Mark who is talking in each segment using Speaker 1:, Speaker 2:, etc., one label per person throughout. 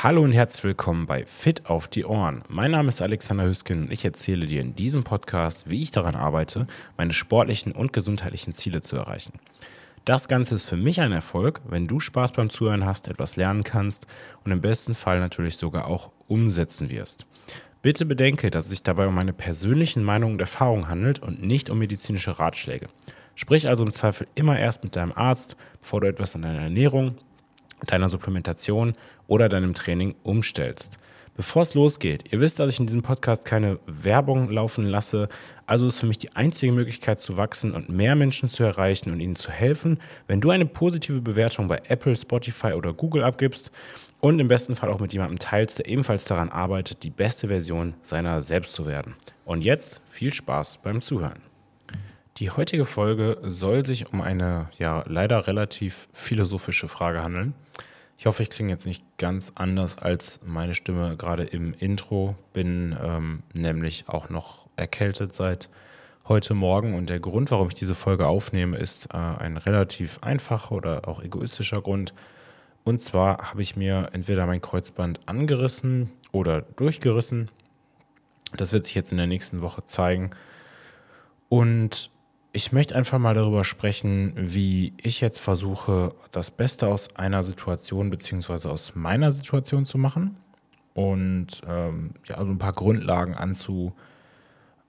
Speaker 1: Hallo und herzlich willkommen bei Fit auf die Ohren. Mein Name ist Alexander Hüsken und ich erzähle dir in diesem Podcast, wie ich daran arbeite, meine sportlichen und gesundheitlichen Ziele zu erreichen. Das Ganze ist für mich ein Erfolg, wenn du Spaß beim Zuhören hast, etwas lernen kannst und im besten Fall natürlich sogar auch umsetzen wirst. Bitte bedenke, dass es sich dabei um meine persönlichen Meinungen und Erfahrungen handelt und nicht um medizinische Ratschläge. Sprich also im Zweifel immer erst mit deinem Arzt, bevor du etwas an deiner Ernährung, deiner Supplementation oder deinem Training umstellst. Bevor es losgeht, ihr wisst, dass ich in diesem Podcast keine Werbung laufen lasse, also ist für mich die einzige Möglichkeit zu wachsen und mehr Menschen zu erreichen und ihnen zu helfen, wenn du eine positive Bewertung bei Apple, Spotify oder Google abgibst und im besten Fall auch mit jemandem teilst, der ebenfalls daran arbeitet, die beste Version seiner selbst zu werden. Und jetzt viel Spaß beim Zuhören. Die heutige Folge soll sich um eine ja leider relativ philosophische Frage handeln. Ich hoffe, ich klinge jetzt nicht ganz anders als meine Stimme gerade im Intro. Bin ähm, nämlich auch noch erkältet seit heute Morgen und der Grund, warum ich diese Folge aufnehme, ist äh, ein relativ einfacher oder auch egoistischer Grund. Und zwar habe ich mir entweder mein Kreuzband angerissen oder durchgerissen. Das wird sich jetzt in der nächsten Woche zeigen. Und ich möchte einfach mal darüber sprechen, wie ich jetzt versuche, das Beste aus einer Situation bzw. aus meiner Situation zu machen und ähm, ja, also ein paar Grundlagen anzu,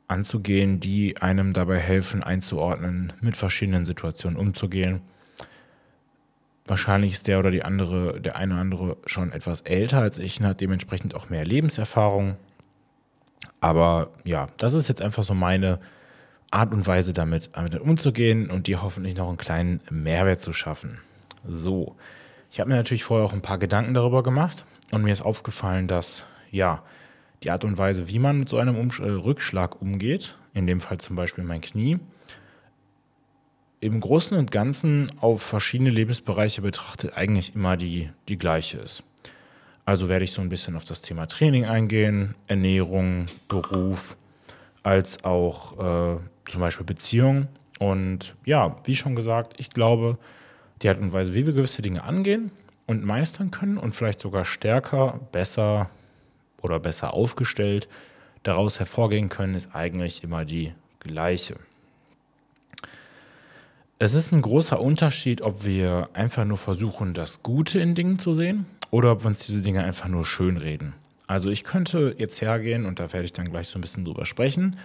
Speaker 1: anzugehen, die einem dabei helfen, einzuordnen, mit verschiedenen Situationen umzugehen. Wahrscheinlich ist der oder die andere, der eine oder andere schon etwas älter als ich und hat dementsprechend auch mehr Lebenserfahrung. Aber ja, das ist jetzt einfach so meine Art und Weise damit, damit umzugehen und dir hoffentlich noch einen kleinen Mehrwert zu schaffen. So, ich habe mir natürlich vorher auch ein paar Gedanken darüber gemacht und mir ist aufgefallen, dass ja die Art und Weise, wie man mit so einem Umsch äh, Rückschlag umgeht, in dem Fall zum Beispiel mein Knie, im Großen und Ganzen auf verschiedene Lebensbereiche betrachtet eigentlich immer die, die gleiche ist. Also werde ich so ein bisschen auf das Thema Training eingehen, Ernährung, Beruf, als auch äh, zum Beispiel Beziehungen. Und ja, wie schon gesagt, ich glaube, die Art und Weise, wie wir gewisse Dinge angehen und meistern können und vielleicht sogar stärker, besser oder besser aufgestellt daraus hervorgehen können, ist eigentlich immer die gleiche. Es ist ein großer Unterschied, ob wir einfach nur versuchen, das Gute in Dingen zu sehen oder ob wir uns diese Dinge einfach nur schönreden. Also ich könnte jetzt hergehen und da werde ich dann gleich so ein bisschen drüber sprechen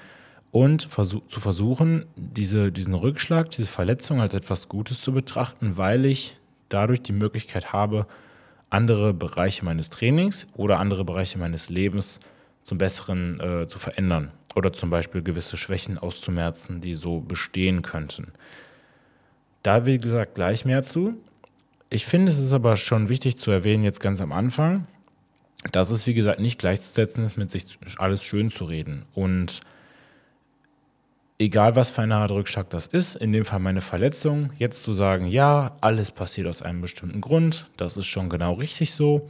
Speaker 1: und versuch, zu versuchen, diese, diesen Rückschlag, diese Verletzung als etwas Gutes zu betrachten, weil ich dadurch die Möglichkeit habe, andere Bereiche meines Trainings oder andere Bereiche meines Lebens zum Besseren äh, zu verändern oder zum Beispiel gewisse Schwächen auszumerzen, die so bestehen könnten. Da, wie gesagt, gleich mehr zu. Ich finde, es ist aber schon wichtig zu erwähnen, jetzt ganz am Anfang, dass es, wie gesagt, nicht gleichzusetzen ist, mit sich alles schön zu reden. Und egal was für eine Art Rückschlag das ist, in dem Fall meine Verletzung, jetzt zu sagen, ja, alles passiert aus einem bestimmten Grund, das ist schon genau richtig so,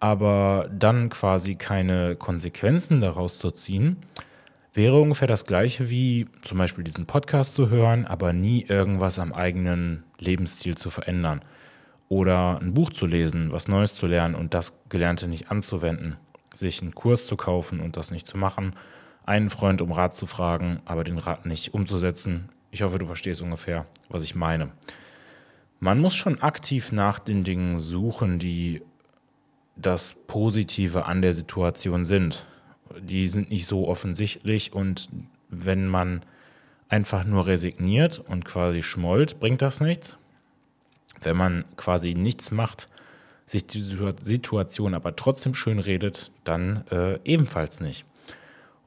Speaker 1: aber dann quasi keine Konsequenzen daraus zu ziehen, wäre ungefähr das gleiche wie zum Beispiel diesen Podcast zu hören, aber nie irgendwas am eigenen Lebensstil zu verändern. Oder ein Buch zu lesen, was Neues zu lernen und das Gelernte nicht anzuwenden. Sich einen Kurs zu kaufen und das nicht zu machen einen Freund um Rat zu fragen, aber den Rat nicht umzusetzen. Ich hoffe, du verstehst ungefähr, was ich meine. Man muss schon aktiv nach den Dingen suchen, die das Positive an der Situation sind. Die sind nicht so offensichtlich und wenn man einfach nur resigniert und quasi schmollt, bringt das nichts. Wenn man quasi nichts macht, sich die Situation aber trotzdem schön redet, dann äh, ebenfalls nicht.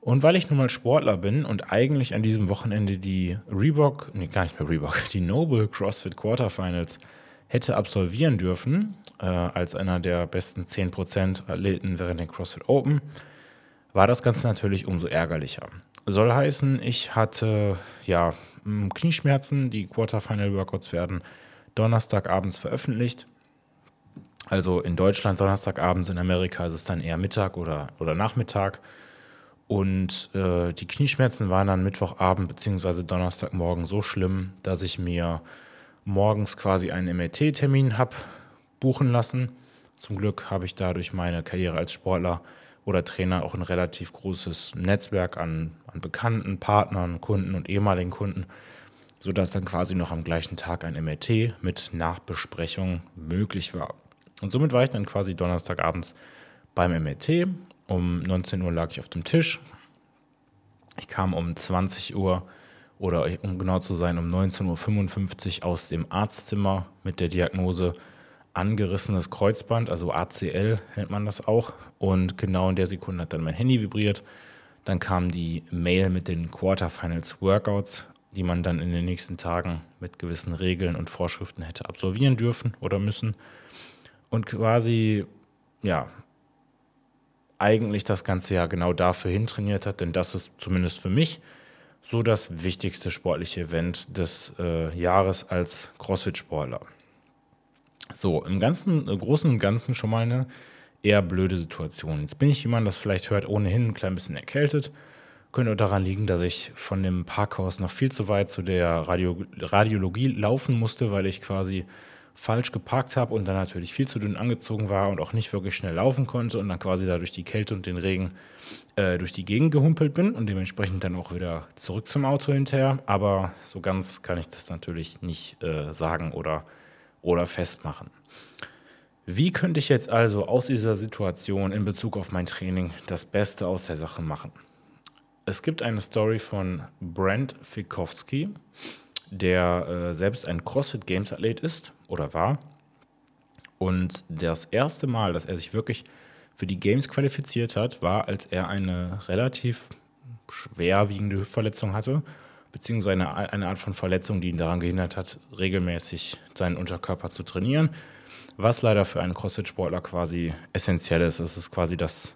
Speaker 1: Und weil ich nun mal Sportler bin und eigentlich an diesem Wochenende die Reebok, nee, gar nicht mehr Reebok, die Noble CrossFit Quarterfinals hätte absolvieren dürfen, äh, als einer der besten 10% Athleten während den CrossFit Open, war das Ganze natürlich umso ärgerlicher. Soll heißen, ich hatte ja Knieschmerzen, die Quarterfinal Workouts werden Donnerstagabends veröffentlicht. Also in Deutschland Donnerstagabends, in Amerika ist es dann eher Mittag oder, oder Nachmittag. Und äh, die Knieschmerzen waren dann Mittwochabend bzw. Donnerstagmorgen so schlimm, dass ich mir morgens quasi einen MRT-Termin habe buchen lassen, Zum Glück habe ich da durch meine Karriere als Sportler oder Trainer auch ein relativ großes Netzwerk an, an Bekannten, Partnern, Kunden und ehemaligen Kunden, sodass dann quasi noch am gleichen Tag ein MRT mit Nachbesprechung möglich war. Und somit war ich dann quasi Donnerstagabends beim MRT. Um 19 Uhr lag ich auf dem Tisch. Ich kam um 20 Uhr oder um genau zu sein, um 19.55 Uhr aus dem Arztzimmer mit der Diagnose angerissenes Kreuzband, also ACL nennt man das auch. Und genau in der Sekunde hat dann mein Handy vibriert. Dann kam die Mail mit den Quarterfinals Workouts, die man dann in den nächsten Tagen mit gewissen Regeln und Vorschriften hätte absolvieren dürfen oder müssen. Und quasi, ja, eigentlich das ganze Jahr genau dafür hintrainiert hat, denn das ist zumindest für mich so das wichtigste sportliche Event des äh, Jahres als CrossFit-Sportler. So, im Ganzen, im Großen und Ganzen schon mal eine eher blöde Situation. Jetzt bin ich, wie man das vielleicht hört, ohnehin ein klein bisschen erkältet. Könnte daran liegen, dass ich von dem Parkhaus noch viel zu weit zu der Radio Radiologie laufen musste, weil ich quasi falsch geparkt habe und dann natürlich viel zu dünn angezogen war und auch nicht wirklich schnell laufen konnte und dann quasi da durch die Kälte und den Regen äh, durch die Gegend gehumpelt bin und dementsprechend dann auch wieder zurück zum Auto hinterher. Aber so ganz kann ich das natürlich nicht äh, sagen oder oder festmachen. Wie könnte ich jetzt also aus dieser Situation in Bezug auf mein Training das Beste aus der Sache machen? Es gibt eine Story von Brent Fikowski, der äh, selbst ein CrossFit Games Athlet ist oder war. Und das erste Mal, dass er sich wirklich für die Games qualifiziert hat, war, als er eine relativ schwerwiegende Hüftverletzung hatte beziehungsweise eine, eine Art von Verletzung, die ihn daran gehindert hat, regelmäßig seinen Unterkörper zu trainieren, was leider für einen CrossFit-Sportler quasi essentiell ist. Es ist quasi das,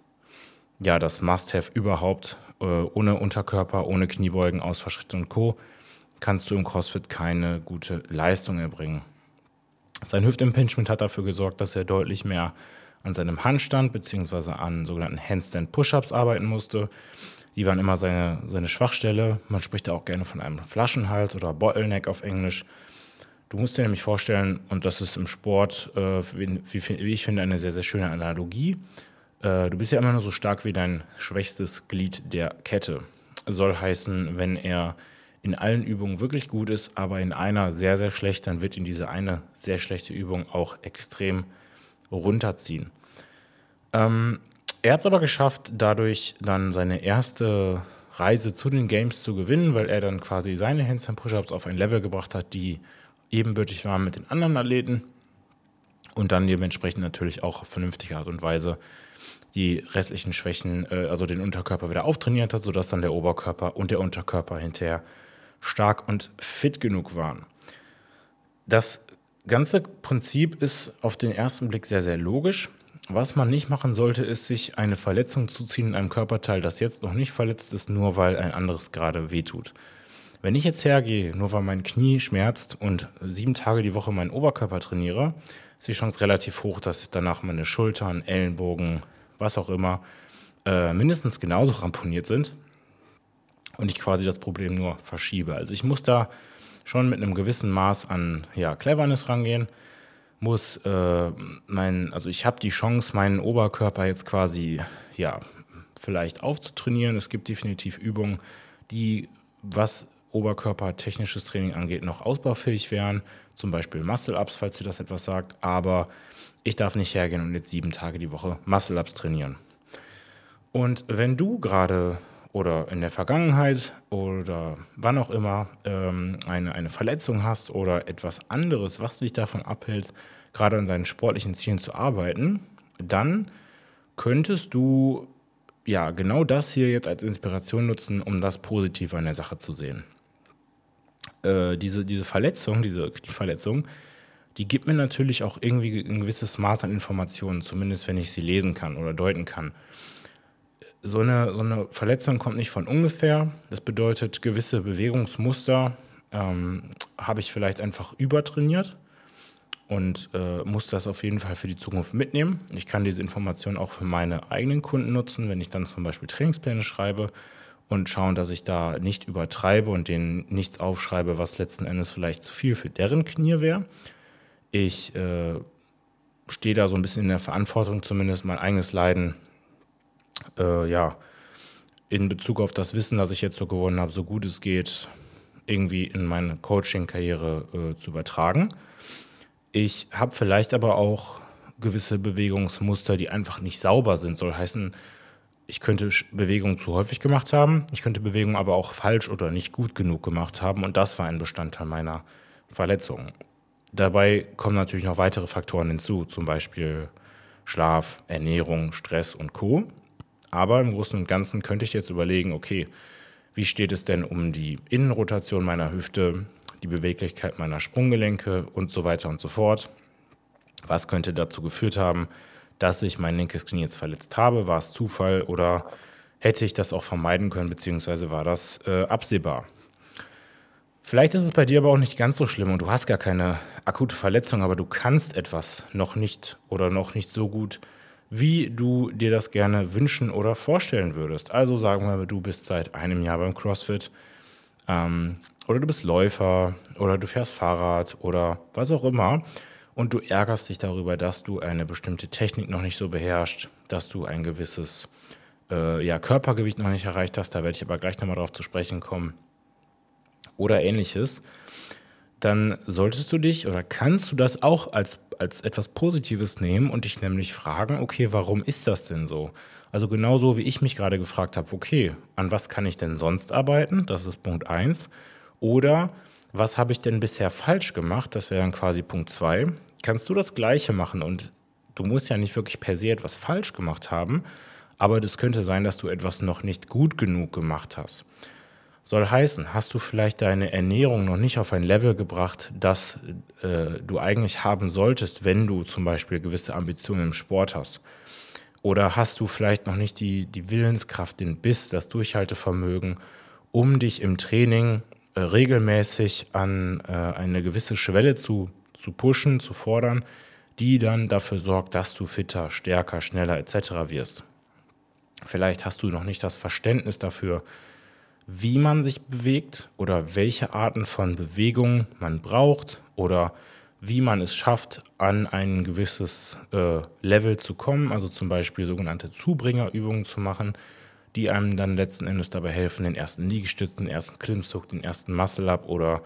Speaker 1: ja, das Must-Have überhaupt. Äh, ohne Unterkörper, ohne Kniebeugen, Ausfallschritte und Co. kannst du im CrossFit keine gute Leistung erbringen. Sein Hüftimpingement hat dafür gesorgt, dass er deutlich mehr an seinem Handstand bzw. an sogenannten Handstand Push-Ups arbeiten musste. Die waren immer seine, seine Schwachstelle. Man spricht da auch gerne von einem Flaschenhals oder Bottleneck auf Englisch. Du musst dir nämlich vorstellen, und das ist im Sport, äh, wie, wie, ich finde, eine sehr, sehr schöne Analogie. Äh, du bist ja immer nur so stark wie dein schwächstes Glied der Kette. Soll heißen, wenn er in allen Übungen wirklich gut ist, aber in einer sehr, sehr schlecht, dann wird ihn diese eine sehr schlechte Übung auch extrem runterziehen. Ähm, er hat es aber geschafft, dadurch dann seine erste Reise zu den Games zu gewinnen, weil er dann quasi seine Handstand Push-Ups auf ein Level gebracht hat, die ebenbürtig waren mit den anderen Athleten und dann dementsprechend natürlich auch auf vernünftige Art und Weise die restlichen Schwächen, äh, also den Unterkörper wieder auftrainiert hat, sodass dann der Oberkörper und der Unterkörper hinterher stark und fit genug waren. Das ganze Prinzip ist auf den ersten Blick sehr, sehr logisch. Was man nicht machen sollte, ist sich eine Verletzung zuziehen in einem Körperteil, das jetzt noch nicht verletzt ist, nur weil ein anderes gerade wehtut. Wenn ich jetzt hergehe, nur weil mein Knie schmerzt und sieben Tage die Woche meinen Oberkörper trainiere, ist die Chance relativ hoch, dass danach meine Schultern, Ellenbogen, was auch immer, äh, mindestens genauso ramponiert sind und ich quasi das Problem nur verschiebe. Also ich muss da schon mit einem gewissen Maß an ja, Cleverness rangehen muss äh, mein, also ich habe die Chance, meinen Oberkörper jetzt quasi, ja, vielleicht aufzutrainieren. Es gibt definitiv Übungen, die, was oberkörpertechnisches Training angeht, noch ausbaufähig wären. Zum Beispiel Muscle-Ups, falls ihr das etwas sagt. Aber ich darf nicht hergehen und jetzt sieben Tage die Woche Muscle-Ups trainieren. Und wenn du gerade oder in der Vergangenheit oder wann auch immer ähm, eine, eine Verletzung hast oder etwas anderes, was dich davon abhält, gerade an deinen sportlichen Zielen zu arbeiten, dann könntest du ja genau das hier jetzt als Inspiration nutzen, um das Positive an der Sache zu sehen. Äh, diese, diese Verletzung, diese Verletzung, die gibt mir natürlich auch irgendwie ein gewisses Maß an Informationen, zumindest wenn ich sie lesen kann oder deuten kann so eine, so eine Verletzung kommt nicht von ungefähr. Das bedeutet, gewisse Bewegungsmuster ähm, habe ich vielleicht einfach übertrainiert und äh, muss das auf jeden Fall für die Zukunft mitnehmen. Ich kann diese Informationen auch für meine eigenen Kunden nutzen, wenn ich dann zum Beispiel Trainingspläne schreibe und schauen, dass ich da nicht übertreibe und denen nichts aufschreibe, was letzten Endes vielleicht zu viel für deren Knie wäre. Ich äh, stehe da so ein bisschen in der Verantwortung, zumindest mein eigenes Leiden, äh, ja, in Bezug auf das Wissen, das ich jetzt so gewonnen habe, so gut es geht, irgendwie in meine Coaching-Karriere äh, zu übertragen. Ich habe vielleicht aber auch gewisse Bewegungsmuster, die einfach nicht sauber sind. Soll heißen, ich könnte Bewegungen zu häufig gemacht haben, ich könnte Bewegungen aber auch falsch oder nicht gut genug gemacht haben und das war ein Bestandteil meiner Verletzung. Dabei kommen natürlich noch weitere Faktoren hinzu, zum Beispiel Schlaf, Ernährung, Stress und Co. Aber im Großen und Ganzen könnte ich jetzt überlegen, okay, wie steht es denn um die Innenrotation meiner Hüfte, die Beweglichkeit meiner Sprunggelenke und so weiter und so fort. Was könnte dazu geführt haben, dass ich mein linkes Knie jetzt verletzt habe? War es Zufall oder hätte ich das auch vermeiden können, beziehungsweise war das äh, absehbar? Vielleicht ist es bei dir aber auch nicht ganz so schlimm und du hast gar keine akute Verletzung, aber du kannst etwas noch nicht oder noch nicht so gut, wie du dir das gerne wünschen oder vorstellen würdest. Also sagen wir, du bist seit einem Jahr beim CrossFit ähm, oder du bist Läufer oder du fährst Fahrrad oder was auch immer und du ärgerst dich darüber, dass du eine bestimmte Technik noch nicht so beherrschst, dass du ein gewisses äh, ja, Körpergewicht noch nicht erreicht hast, da werde ich aber gleich nochmal darauf zu sprechen kommen, oder ähnliches, dann solltest du dich oder kannst du das auch als, als etwas Positives nehmen und dich nämlich fragen, okay, warum ist das denn so? Also genauso wie ich mich gerade gefragt habe, okay, an was kann ich denn sonst arbeiten? Das ist Punkt 1. Oder was habe ich denn bisher falsch gemacht? Das wäre dann quasi Punkt 2 kannst du das Gleiche machen und du musst ja nicht wirklich per se etwas falsch gemacht haben, aber das könnte sein, dass du etwas noch nicht gut genug gemacht hast. Soll heißen, hast du vielleicht deine Ernährung noch nicht auf ein Level gebracht, das äh, du eigentlich haben solltest, wenn du zum Beispiel gewisse Ambitionen im Sport hast? Oder hast du vielleicht noch nicht die, die Willenskraft, den Biss, das Durchhaltevermögen, um dich im Training äh, regelmäßig an äh, eine gewisse Schwelle zu zu pushen, zu fordern, die dann dafür sorgt, dass du fitter, stärker, schneller etc. wirst. Vielleicht hast du noch nicht das Verständnis dafür, wie man sich bewegt oder welche Arten von Bewegungen man braucht oder wie man es schafft, an ein gewisses äh, Level zu kommen, also zum Beispiel sogenannte Zubringerübungen zu machen, die einem dann letzten Endes dabei helfen, den ersten Liegestütz, den ersten Klimmzug, den ersten Muscle-Up oder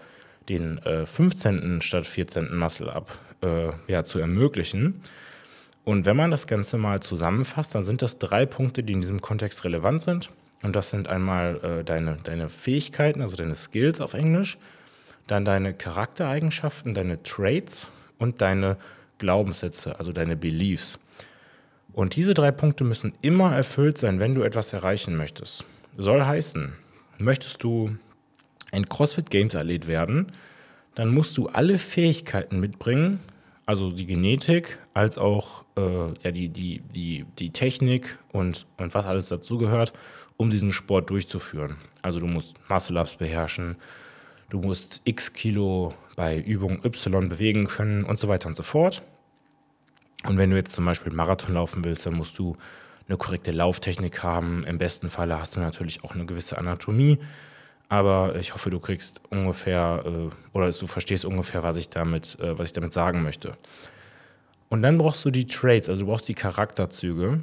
Speaker 1: den äh, 15. statt 14. Muscle-Up äh, ja, zu ermöglichen. Und wenn man das Ganze mal zusammenfasst, dann sind das drei Punkte, die in diesem Kontext relevant sind. Und das sind einmal äh, deine, deine Fähigkeiten, also deine Skills auf Englisch, dann deine Charaktereigenschaften, deine Traits und deine Glaubenssätze, also deine Beliefs. Und diese drei Punkte müssen immer erfüllt sein, wenn du etwas erreichen möchtest. Soll heißen, möchtest du ein CrossFit Games Athlet werden, dann musst du alle Fähigkeiten mitbringen, also die Genetik, als auch äh, ja, die, die, die, die Technik und, und was alles dazugehört, um diesen Sport durchzuführen. Also du musst Muscle-Ups beherrschen, du musst x Kilo bei Übung Y bewegen können und so weiter und so fort. Und wenn du jetzt zum Beispiel Marathon laufen willst, dann musst du eine korrekte Lauftechnik haben. Im besten Falle hast du natürlich auch eine gewisse Anatomie aber ich hoffe, du kriegst ungefähr äh, oder du verstehst ungefähr, was ich damit, äh, was ich damit sagen möchte. Und dann brauchst du die Traits, also du brauchst die Charakterzüge.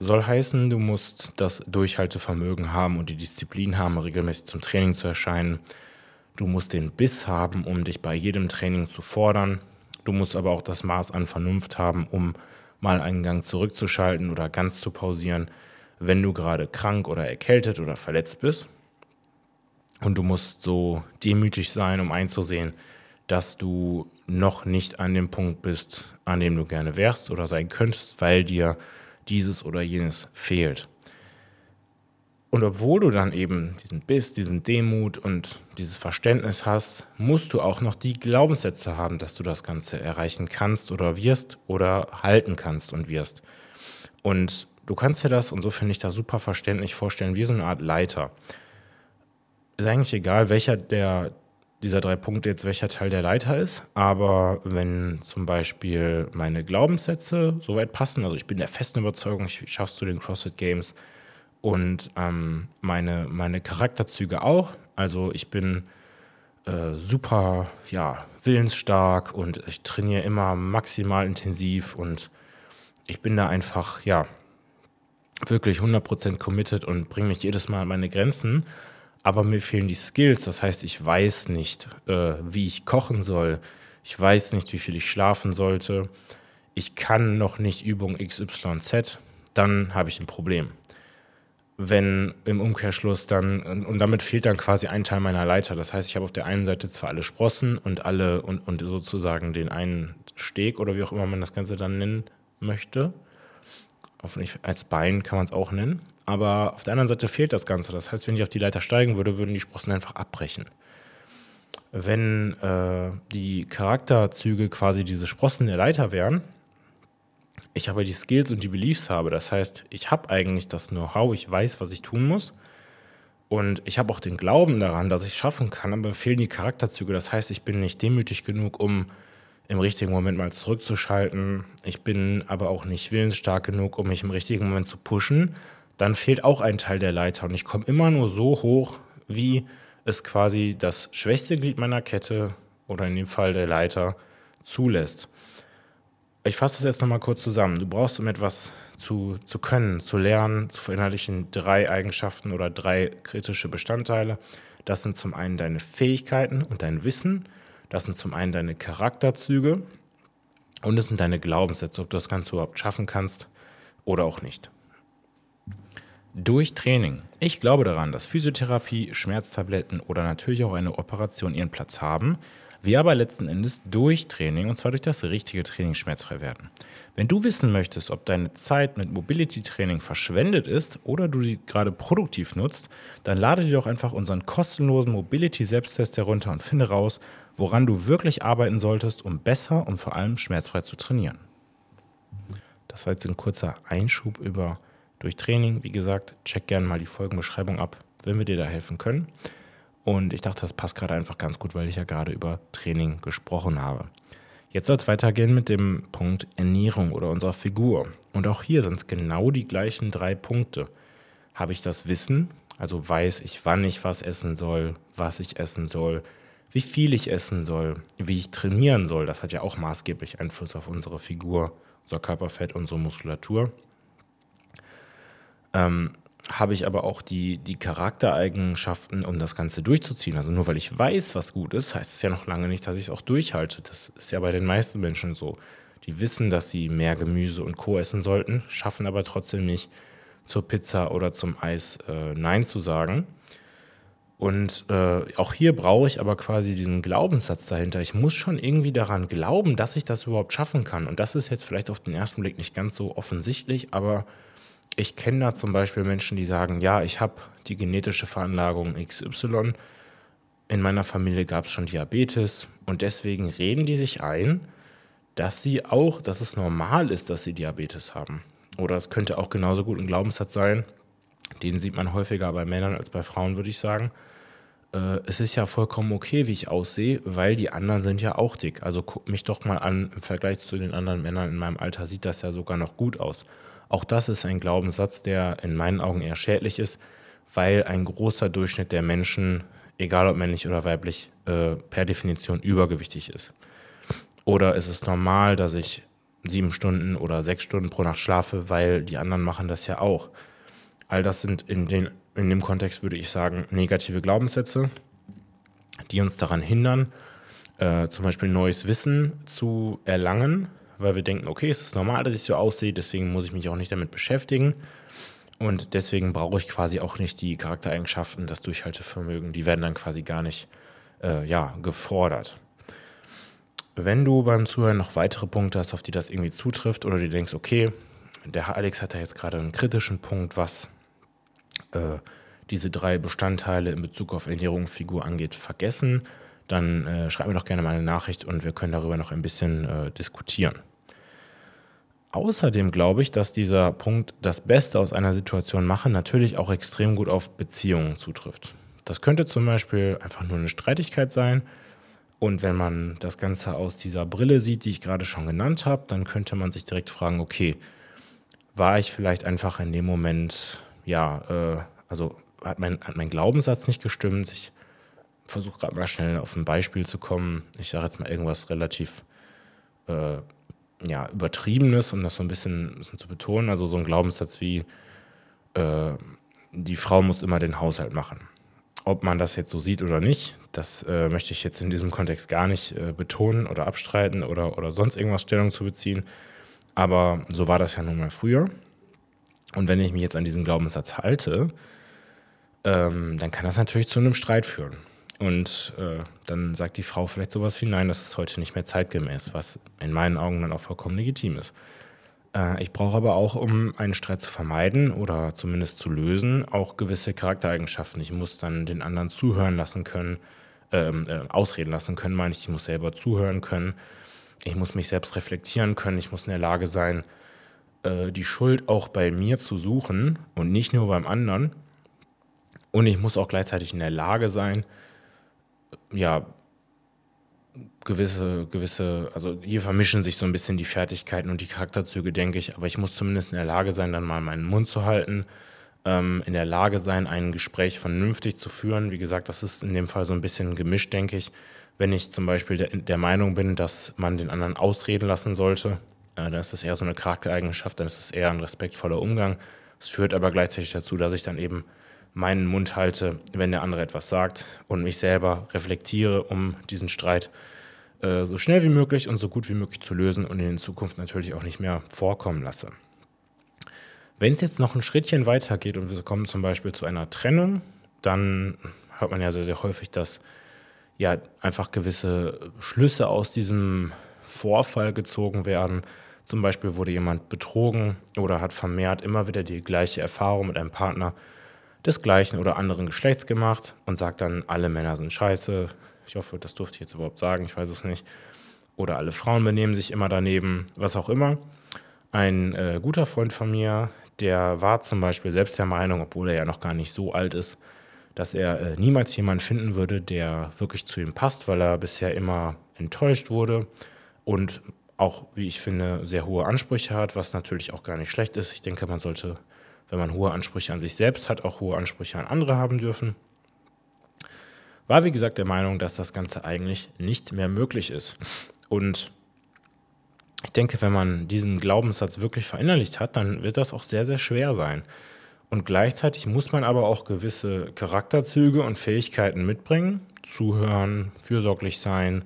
Speaker 1: Soll heißen, du musst das Durchhaltevermögen haben und die Disziplin haben, regelmäßig zum Training zu erscheinen. Du musst den Biss haben, um dich bei jedem Training zu fordern. Du musst aber auch das Maß an Vernunft haben, um mal einen Gang zurückzuschalten oder ganz zu pausieren, wenn du gerade krank oder erkältet oder verletzt bist. Und du musst so demütig sein, um einzusehen, dass du noch nicht an dem Punkt bist, an dem du gerne wärst oder sein könntest, weil dir dieses oder jenes fehlt. Und obwohl du dann eben diesen Biss, diesen Demut und dieses Verständnis hast, musst du auch noch die Glaubenssätze haben, dass du das Ganze erreichen kannst oder wirst oder halten kannst und wirst. Und du kannst dir das, und so finde ich das super verständlich vorstellen, wie so eine Art Leiter ist eigentlich egal, welcher der dieser drei Punkte jetzt welcher Teil der Leiter ist, aber wenn zum Beispiel meine Glaubenssätze soweit passen, also ich bin der festen Überzeugung, ich schaffe es zu den CrossFit Games und ähm, meine, meine Charakterzüge auch, also ich bin äh, super, ja, willensstark und ich trainiere immer maximal intensiv und ich bin da einfach, ja, wirklich 100% committed und bringe mich jedes Mal an meine Grenzen. Aber mir fehlen die Skills. Das heißt, ich weiß nicht, äh, wie ich kochen soll. Ich weiß nicht, wie viel ich schlafen sollte. Ich kann noch nicht Übung XYZ. Dann habe ich ein Problem. Wenn im Umkehrschluss dann, und damit fehlt dann quasi ein Teil meiner Leiter. Das heißt, ich habe auf der einen Seite zwar alle Sprossen und alle und, und sozusagen den einen Steg oder wie auch immer man das Ganze dann nennen möchte hoffentlich als Bein kann man es auch nennen. Aber auf der anderen Seite fehlt das Ganze. Das heißt, wenn ich auf die Leiter steigen würde, würden die Sprossen einfach abbrechen. Wenn äh, die Charakterzüge quasi diese Sprossen der Leiter wären, ich aber die Skills und die Beliefs habe, das heißt, ich habe eigentlich das Know-how, ich weiß, was ich tun muss. Und ich habe auch den Glauben daran, dass ich es schaffen kann, aber fehlen die Charakterzüge. Das heißt, ich bin nicht demütig genug, um im richtigen Moment mal zurückzuschalten. Ich bin aber auch nicht willensstark genug, um mich im richtigen Moment zu pushen. Dann fehlt auch ein Teil der Leiter und ich komme immer nur so hoch, wie es quasi das schwächste Glied meiner Kette oder in dem Fall der Leiter zulässt. Ich fasse das jetzt nochmal kurz zusammen. Du brauchst, um etwas zu, zu können, zu lernen, zu verinnerlichen, drei Eigenschaften oder drei kritische Bestandteile. Das sind zum einen deine Fähigkeiten und dein Wissen, das sind zum einen deine Charakterzüge und es sind deine Glaubenssätze, ob du das Ganze überhaupt schaffen kannst oder auch nicht. Durch Training. Ich glaube daran, dass Physiotherapie, Schmerztabletten oder natürlich auch eine Operation ihren Platz haben, wir aber letzten Endes durch Training, und zwar durch das richtige Training, schmerzfrei werden. Wenn du wissen möchtest, ob deine Zeit mit Mobility-Training verschwendet ist oder du sie gerade produktiv nutzt, dann lade dir doch einfach unseren kostenlosen Mobility-Selbsttest herunter und finde raus, woran du wirklich arbeiten solltest, um besser und vor allem schmerzfrei zu trainieren. Das war jetzt ein kurzer Einschub über durch Training. Wie gesagt, check gerne mal die Folgenbeschreibung ab, wenn wir dir da helfen können. Und ich dachte, das passt gerade einfach ganz gut, weil ich ja gerade über Training gesprochen habe. Jetzt soll es weitergehen mit dem Punkt Ernährung oder unserer Figur. Und auch hier sind es genau die gleichen drei Punkte. Habe ich das Wissen, also weiß ich, wann ich was essen soll, was ich essen soll, wie viel ich essen soll, wie ich trainieren soll. Das hat ja auch maßgeblich Einfluss auf unsere Figur, unser Körperfett, unsere Muskulatur. Ähm, habe ich aber auch die, die Charaktereigenschaften, um das Ganze durchzuziehen. Also nur weil ich weiß, was gut ist, heißt es ja noch lange nicht, dass ich es auch durchhalte. Das ist ja bei den meisten Menschen so. Die wissen, dass sie mehr Gemüse und Co. essen sollten, schaffen aber trotzdem nicht, zur Pizza oder zum Eis äh, Nein zu sagen. Und äh, auch hier brauche ich aber quasi diesen Glaubenssatz dahinter. Ich muss schon irgendwie daran glauben, dass ich das überhaupt schaffen kann. Und das ist jetzt vielleicht auf den ersten Blick nicht ganz so offensichtlich, aber ich kenne da zum Beispiel Menschen, die sagen, ja, ich habe die genetische Veranlagung XY, in meiner Familie gab es schon Diabetes und deswegen reden die sich ein, dass sie auch, dass es normal ist, dass sie Diabetes haben. Oder es könnte auch genauso gut ein Glaubenssatz sein, den sieht man häufiger bei Männern als bei Frauen, würde ich sagen. Äh, es ist ja vollkommen okay, wie ich aussehe, weil die anderen sind ja auch dick. Also guck mich doch mal an, im Vergleich zu den anderen Männern in meinem Alter sieht das ja sogar noch gut aus. Auch das ist ein Glaubenssatz, der in meinen Augen eher schädlich ist, weil ein großer Durchschnitt der Menschen, egal ob männlich oder weiblich, äh, per Definition übergewichtig ist. Oder ist es normal, dass ich sieben Stunden oder sechs Stunden pro Nacht schlafe, weil die anderen machen das ja auch. All das sind in, den, in dem Kontext, würde ich sagen, negative Glaubenssätze, die uns daran hindern, äh, zum Beispiel neues Wissen zu erlangen, weil wir denken, okay, es ist normal, dass ich so aussehe, deswegen muss ich mich auch nicht damit beschäftigen. Und deswegen brauche ich quasi auch nicht die Charaktereigenschaften, das Durchhaltevermögen, die werden dann quasi gar nicht äh, ja, gefordert. Wenn du beim Zuhören noch weitere Punkte hast, auf die das irgendwie zutrifft, oder du denkst, okay, der Alex hat da jetzt gerade einen kritischen Punkt, was äh, diese drei Bestandteile in Bezug auf Ernährung und Figur angeht, vergessen, dann äh, schreib mir doch gerne mal eine Nachricht und wir können darüber noch ein bisschen äh, diskutieren. Außerdem glaube ich, dass dieser Punkt das Beste aus einer Situation machen natürlich auch extrem gut auf Beziehungen zutrifft. Das könnte zum Beispiel einfach nur eine Streitigkeit sein. Und wenn man das Ganze aus dieser Brille sieht, die ich gerade schon genannt habe, dann könnte man sich direkt fragen, okay, war ich vielleicht einfach in dem Moment, ja, äh, also hat mein, hat mein Glaubenssatz nicht gestimmt, ich versuche gerade mal schnell auf ein Beispiel zu kommen. Ich sage jetzt mal irgendwas relativ äh, ja, Übertriebenes, um das so ein bisschen, bisschen, zu betonen. Also so ein Glaubenssatz wie, äh, die Frau muss immer den Haushalt machen. Ob man das jetzt so sieht oder nicht, das äh, möchte ich jetzt in diesem Kontext gar nicht äh, betonen oder abstreiten oder, oder sonst irgendwas Stellung zu beziehen. Aber so war das ja nun mal früher. Und wenn ich mich jetzt an diesen Glaubenssatz halte, ähm, dann kann das natürlich zu einem Streit führen. Und äh, dann sagt die Frau vielleicht sowas wie, nein, das ist heute nicht mehr zeitgemäß, was in meinen Augen dann auch vollkommen legitim ist. Äh, ich brauche aber auch, um einen Streit zu vermeiden oder zumindest zu lösen, auch gewisse Charaktereigenschaften. Ich muss dann den anderen zuhören lassen können, ähm, äh, ausreden lassen können, meine ich. Ich muss selber zuhören können. Ich muss mich selbst reflektieren können. Ich muss in der Lage sein, äh, die Schuld auch bei mir zu suchen und nicht nur beim anderen. Und ich muss auch gleichzeitig in der Lage sein, ja, gewisse, gewisse, also hier vermischen sich so ein bisschen die Fertigkeiten und die Charakterzüge, denke ich, aber ich muss zumindest in der Lage sein, dann mal meinen Mund zu halten, ähm, in der Lage sein, ein Gespräch vernünftig zu führen. Wie gesagt, das ist in dem Fall so ein bisschen gemischt, denke ich. Wenn ich zum Beispiel der, der Meinung bin, dass man den anderen ausreden lassen sollte, dann ist das eher so eine Charaktereigenschaft, dann ist es eher ein respektvoller Umgang. Es führt aber gleichzeitig dazu, dass ich dann eben meinen Mund halte, wenn der andere etwas sagt und mich selber reflektiere, um diesen Streit äh, so schnell wie möglich und so gut wie möglich zu lösen und in Zukunft natürlich auch nicht mehr vorkommen lasse. Wenn es jetzt noch ein Schrittchen weiter geht und wir kommen zum Beispiel zu einer Trennung, dann hört man ja sehr, sehr häufig, dass ja einfach gewisse Schlüsse aus diesem Vorfall gezogen werden. Zum Beispiel wurde jemand betrogen oder hat vermehrt immer wieder die gleiche Erfahrung mit einem Partner des gleichen oder anderen Geschlechts gemacht und sagt dann, alle Männer sind scheiße. Ich hoffe, das durfte ich jetzt überhaupt sagen, ich weiß es nicht. Oder alle Frauen benehmen sich immer daneben, was auch immer. Ein äh, guter Freund von mir, der war zum Beispiel selbst der Meinung, obwohl er ja noch gar nicht so alt ist, dass er äh, niemals jemanden finden würde, der wirklich zu ihm passt, weil er bisher immer enttäuscht wurde und auch, wie ich finde, sehr hohe Ansprüche hat, was natürlich auch gar nicht schlecht ist. Ich denke, man sollte wenn man hohe Ansprüche an sich selbst hat, auch hohe Ansprüche an andere haben dürfen. War, wie gesagt, der Meinung, dass das Ganze eigentlich nicht mehr möglich ist. Und ich denke, wenn man diesen Glaubenssatz wirklich verinnerlicht hat, dann wird das auch sehr, sehr schwer sein. Und gleichzeitig muss man aber auch gewisse Charakterzüge und Fähigkeiten mitbringen. Zuhören, fürsorglich sein,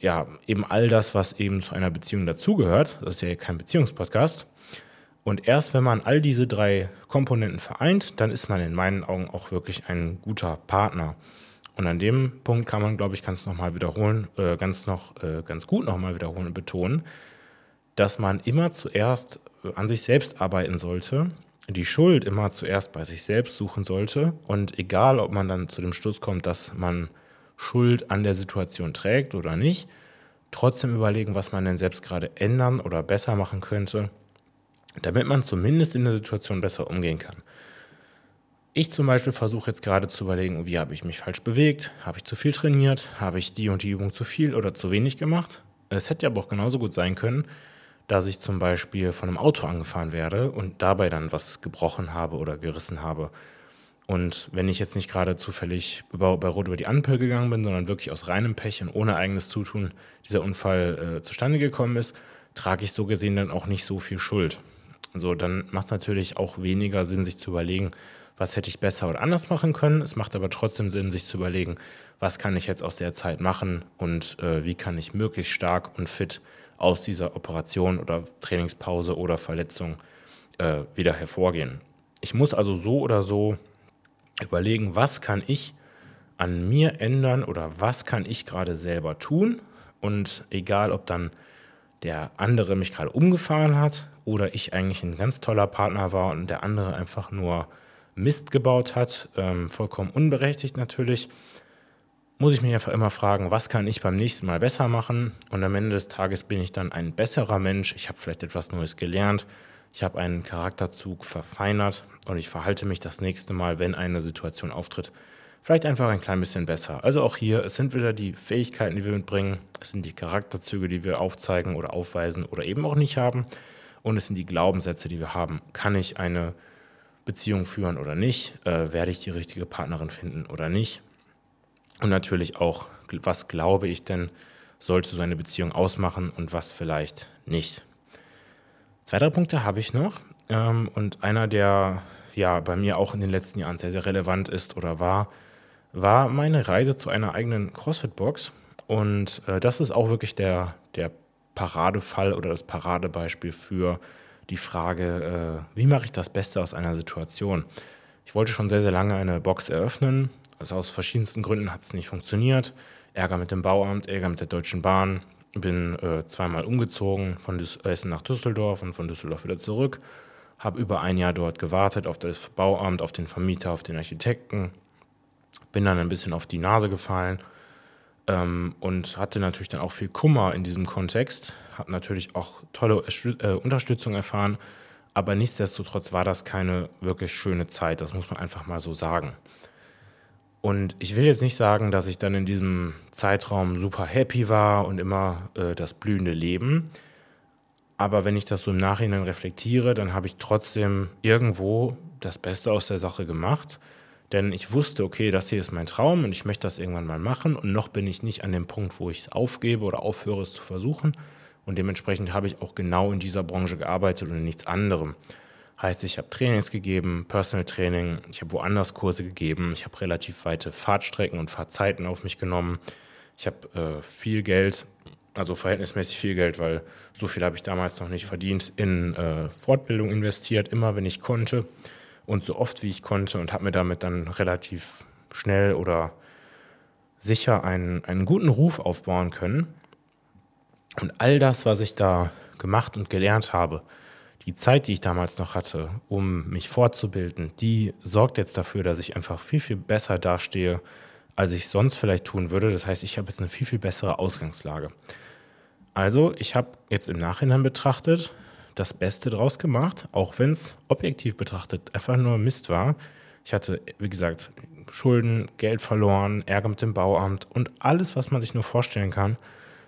Speaker 1: ja, eben all das, was eben zu einer Beziehung dazugehört. Das ist ja kein Beziehungspodcast. Und erst wenn man all diese drei Komponenten vereint, dann ist man in meinen Augen auch wirklich ein guter Partner. Und an dem Punkt kann man, glaube ich, ganz nochmal wiederholen, äh, ganz noch, äh, ganz gut nochmal wiederholen und betonen, dass man immer zuerst äh, an sich selbst arbeiten sollte, die Schuld immer zuerst bei sich selbst suchen sollte und egal, ob man dann zu dem Schluss kommt, dass man Schuld an der Situation trägt oder nicht, trotzdem überlegen, was man denn selbst gerade ändern oder besser machen könnte damit man zumindest in der Situation besser umgehen kann. Ich zum Beispiel versuche jetzt gerade zu überlegen, wie habe ich mich falsch bewegt, habe ich zu viel trainiert, habe ich die und die Übung zu viel oder zu wenig gemacht. Es hätte aber auch genauso gut sein können, dass ich zum Beispiel von einem Auto angefahren werde und dabei dann was gebrochen habe oder gerissen habe. Und wenn ich jetzt nicht gerade zufällig über, bei Rot über die Ampel gegangen bin, sondern wirklich aus reinem Pech und ohne eigenes Zutun dieser Unfall äh, zustande gekommen ist, trage ich so gesehen dann auch nicht so viel Schuld. So, dann macht es natürlich auch weniger Sinn, sich zu überlegen, was hätte ich besser oder anders machen können. Es macht aber trotzdem Sinn, sich zu überlegen, was kann ich jetzt aus der Zeit machen und äh, wie kann ich möglichst stark und fit aus dieser Operation oder Trainingspause oder Verletzung äh, wieder hervorgehen. Ich muss also so oder so überlegen, was kann ich an mir ändern oder was kann ich gerade selber tun. Und egal, ob dann der andere mich gerade umgefahren hat oder ich eigentlich ein ganz toller Partner war und der andere einfach nur Mist gebaut hat, ähm, vollkommen unberechtigt natürlich, muss ich mich einfach immer fragen, was kann ich beim nächsten Mal besser machen? Und am Ende des Tages bin ich dann ein besserer Mensch. Ich habe vielleicht etwas Neues gelernt. Ich habe einen Charakterzug verfeinert und ich verhalte mich das nächste Mal, wenn eine Situation auftritt, vielleicht einfach ein klein bisschen besser. Also auch hier, es sind wieder die Fähigkeiten, die wir mitbringen, es sind die Charakterzüge, die wir aufzeigen oder aufweisen oder eben auch nicht haben und es sind die Glaubenssätze, die wir haben. Kann ich eine Beziehung führen oder nicht? Äh, werde ich die richtige Partnerin finden oder nicht? Und natürlich auch, was glaube ich denn, sollte so eine Beziehung ausmachen und was vielleicht nicht. Zwei, drei Punkte habe ich noch. Ähm, und einer, der ja bei mir auch in den letzten Jahren sehr, sehr relevant ist oder war, war meine Reise zu einer eigenen CrossFit-Box. Und äh, das ist auch wirklich der, der Paradefall oder das Paradebeispiel für die Frage, äh, wie mache ich das Beste aus einer Situation? Ich wollte schon sehr, sehr lange eine Box eröffnen. Also aus verschiedensten Gründen hat es nicht funktioniert. Ärger mit dem Bauamt, Ärger mit der Deutschen Bahn. Bin äh, zweimal umgezogen von Essen nach Düsseldorf und von Düsseldorf wieder zurück. Habe über ein Jahr dort gewartet auf das Bauamt, auf den Vermieter, auf den Architekten. Bin dann ein bisschen auf die Nase gefallen ähm, und hatte natürlich dann auch viel Kummer in diesem Kontext. Habe natürlich auch tolle äh, Unterstützung erfahren, aber nichtsdestotrotz war das keine wirklich schöne Zeit. Das muss man einfach mal so sagen. Und ich will jetzt nicht sagen, dass ich dann in diesem Zeitraum super happy war und immer äh, das blühende Leben. Aber wenn ich das so im Nachhinein reflektiere, dann habe ich trotzdem irgendwo das Beste aus der Sache gemacht. Denn ich wusste, okay, das hier ist mein Traum und ich möchte das irgendwann mal machen. Und noch bin ich nicht an dem Punkt, wo ich es aufgebe oder aufhöre, es zu versuchen. Und dementsprechend habe ich auch genau in dieser Branche gearbeitet und in nichts anderem. Heißt, ich habe Trainings gegeben, Personal Training, ich habe woanders Kurse gegeben, ich habe relativ weite Fahrtstrecken und Fahrtzeiten auf mich genommen. Ich habe äh, viel Geld, also verhältnismäßig viel Geld, weil so viel habe ich damals noch nicht verdient, in äh, Fortbildung investiert, immer wenn ich konnte und so oft wie ich konnte und habe mir damit dann relativ schnell oder sicher einen, einen guten Ruf aufbauen können. Und all das, was ich da gemacht und gelernt habe, die Zeit, die ich damals noch hatte, um mich fortzubilden, die sorgt jetzt dafür, dass ich einfach viel, viel besser dastehe, als ich sonst vielleicht tun würde. Das heißt, ich habe jetzt eine viel, viel bessere Ausgangslage. Also, ich habe jetzt im Nachhinein betrachtet das Beste draus gemacht, auch wenn es objektiv betrachtet einfach nur Mist war. Ich hatte, wie gesagt, Schulden, Geld verloren, Ärger mit dem Bauamt und alles, was man sich nur vorstellen kann.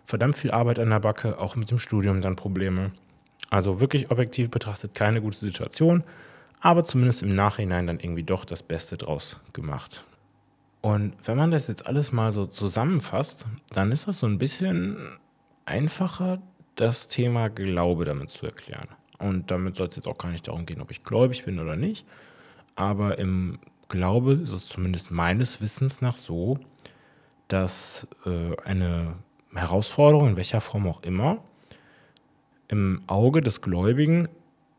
Speaker 1: Verdammt viel Arbeit an der Backe, auch mit dem Studium dann Probleme. Also wirklich objektiv betrachtet keine gute Situation, aber zumindest im Nachhinein dann irgendwie doch das Beste draus gemacht. Und wenn man das jetzt alles mal so zusammenfasst, dann ist das so ein bisschen einfacher, das Thema Glaube damit zu erklären. Und damit soll es jetzt auch gar nicht darum gehen, ob ich gläubig bin oder nicht. Aber im Glaube ist es zumindest meines Wissens nach so, dass äh, eine Herausforderung, in welcher Form auch immer, im Auge des Gläubigen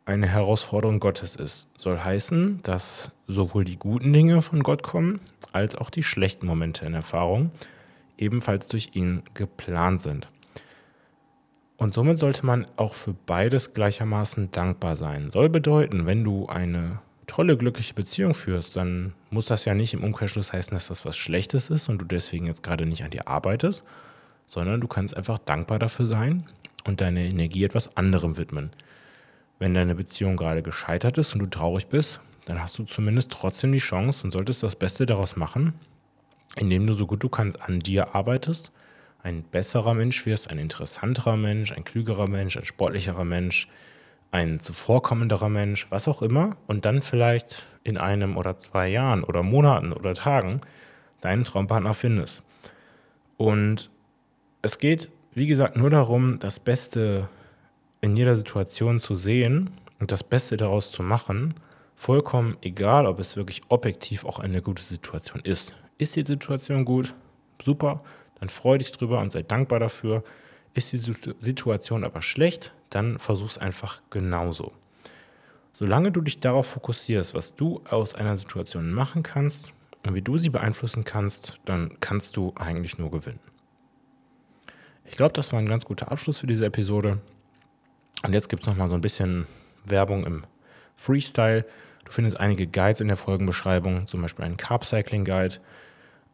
Speaker 1: eine Herausforderung Gottes ist. Soll heißen, dass sowohl die guten Dinge von Gott kommen, als auch die schlechten Momente in Erfahrung ebenfalls durch ihn geplant sind. Und somit sollte man auch für beides gleichermaßen dankbar sein. Soll bedeuten, wenn du eine tolle, glückliche Beziehung führst, dann muss das ja nicht im Umkehrschluss heißen, dass das was Schlechtes ist und du deswegen jetzt gerade nicht an dir arbeitest, sondern du kannst einfach dankbar dafür sein und deine Energie etwas anderem widmen. Wenn deine Beziehung gerade gescheitert ist und du traurig bist, dann hast du zumindest trotzdem die Chance und solltest das Beste daraus machen, indem du so gut du kannst an dir arbeitest, ein besserer Mensch wirst, ein interessanterer Mensch, ein klügerer Mensch, ein sportlicherer Mensch, ein zuvorkommenderer Mensch, was auch immer, und dann vielleicht in einem oder zwei Jahren oder Monaten oder Tagen deinen Traumpartner findest. Und es geht wie gesagt, nur darum, das Beste in jeder Situation zu sehen und das Beste daraus zu machen, vollkommen egal, ob es wirklich objektiv auch eine gute Situation ist. Ist die Situation gut? Super, dann freu dich drüber und sei dankbar dafür. Ist die Situation aber schlecht, dann versuch es einfach genauso. Solange du dich darauf fokussierst, was du aus einer Situation machen kannst und wie du sie beeinflussen kannst, dann kannst du eigentlich nur gewinnen. Ich glaube, das war ein ganz guter Abschluss für diese Episode. Und jetzt gibt es nochmal so ein bisschen Werbung im Freestyle. Du findest einige Guides in der Folgenbeschreibung, zum Beispiel einen Carb Cycling Guide,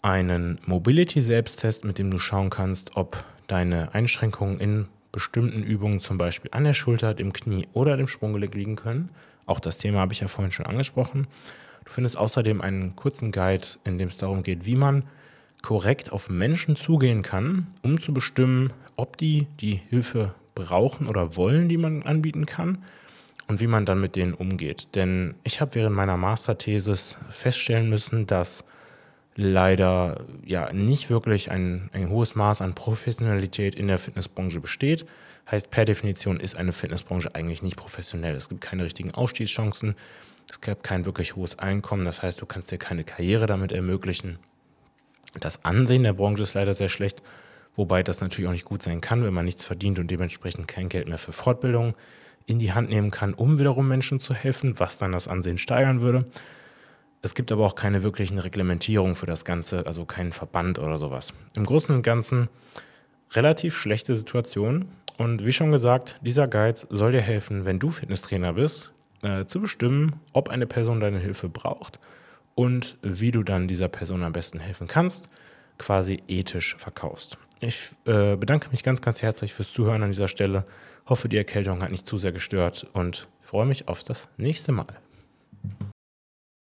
Speaker 1: einen Mobility-Selbsttest, mit dem du schauen kannst, ob deine Einschränkungen in bestimmten Übungen, zum Beispiel an der Schulter, dem Knie oder dem Sprunggelenk liegen können. Auch das Thema habe ich ja vorhin schon angesprochen. Du findest außerdem einen kurzen Guide, in dem es darum geht, wie man korrekt auf Menschen zugehen kann, um zu bestimmen, ob die die Hilfe brauchen oder wollen, die man anbieten kann und wie man dann mit denen umgeht. Denn ich habe während meiner Masterthesis feststellen müssen, dass leider ja nicht wirklich ein, ein hohes Maß an Professionalität in der Fitnessbranche besteht. Heißt, per Definition ist eine Fitnessbranche eigentlich nicht professionell. Es gibt keine richtigen Aufstiegschancen, es gibt kein wirklich hohes Einkommen, das heißt, du kannst dir keine Karriere damit ermöglichen. Das Ansehen der Branche ist leider sehr schlecht, wobei das natürlich auch nicht gut sein kann, wenn man nichts verdient und dementsprechend kein Geld mehr für Fortbildung in die Hand nehmen kann, um wiederum Menschen zu helfen, was dann das Ansehen steigern würde. Es gibt aber auch keine wirklichen Reglementierungen für das Ganze, also keinen Verband oder sowas. Im Großen und Ganzen relativ schlechte Situation. Und wie schon gesagt, dieser Guide soll dir helfen, wenn du Fitnesstrainer bist, äh, zu bestimmen, ob eine Person deine Hilfe braucht und wie du dann dieser Person am besten helfen kannst, quasi ethisch verkaufst. Ich äh, bedanke mich ganz, ganz herzlich fürs Zuhören an dieser Stelle. Hoffe, die Erkältung hat nicht zu sehr gestört und freue mich auf das nächste Mal.